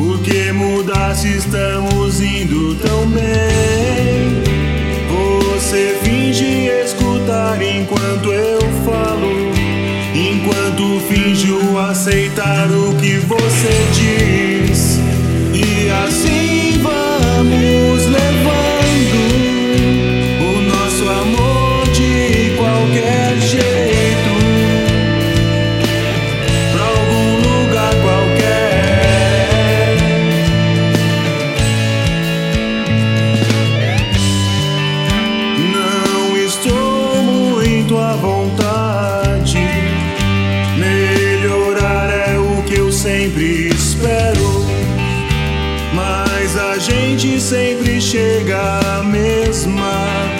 Por que mudar se estamos indo tão bem? Você finge escutar enquanto eu falo, enquanto finjo aceitar o que você diz, e assim. Gente sempre chega à mesma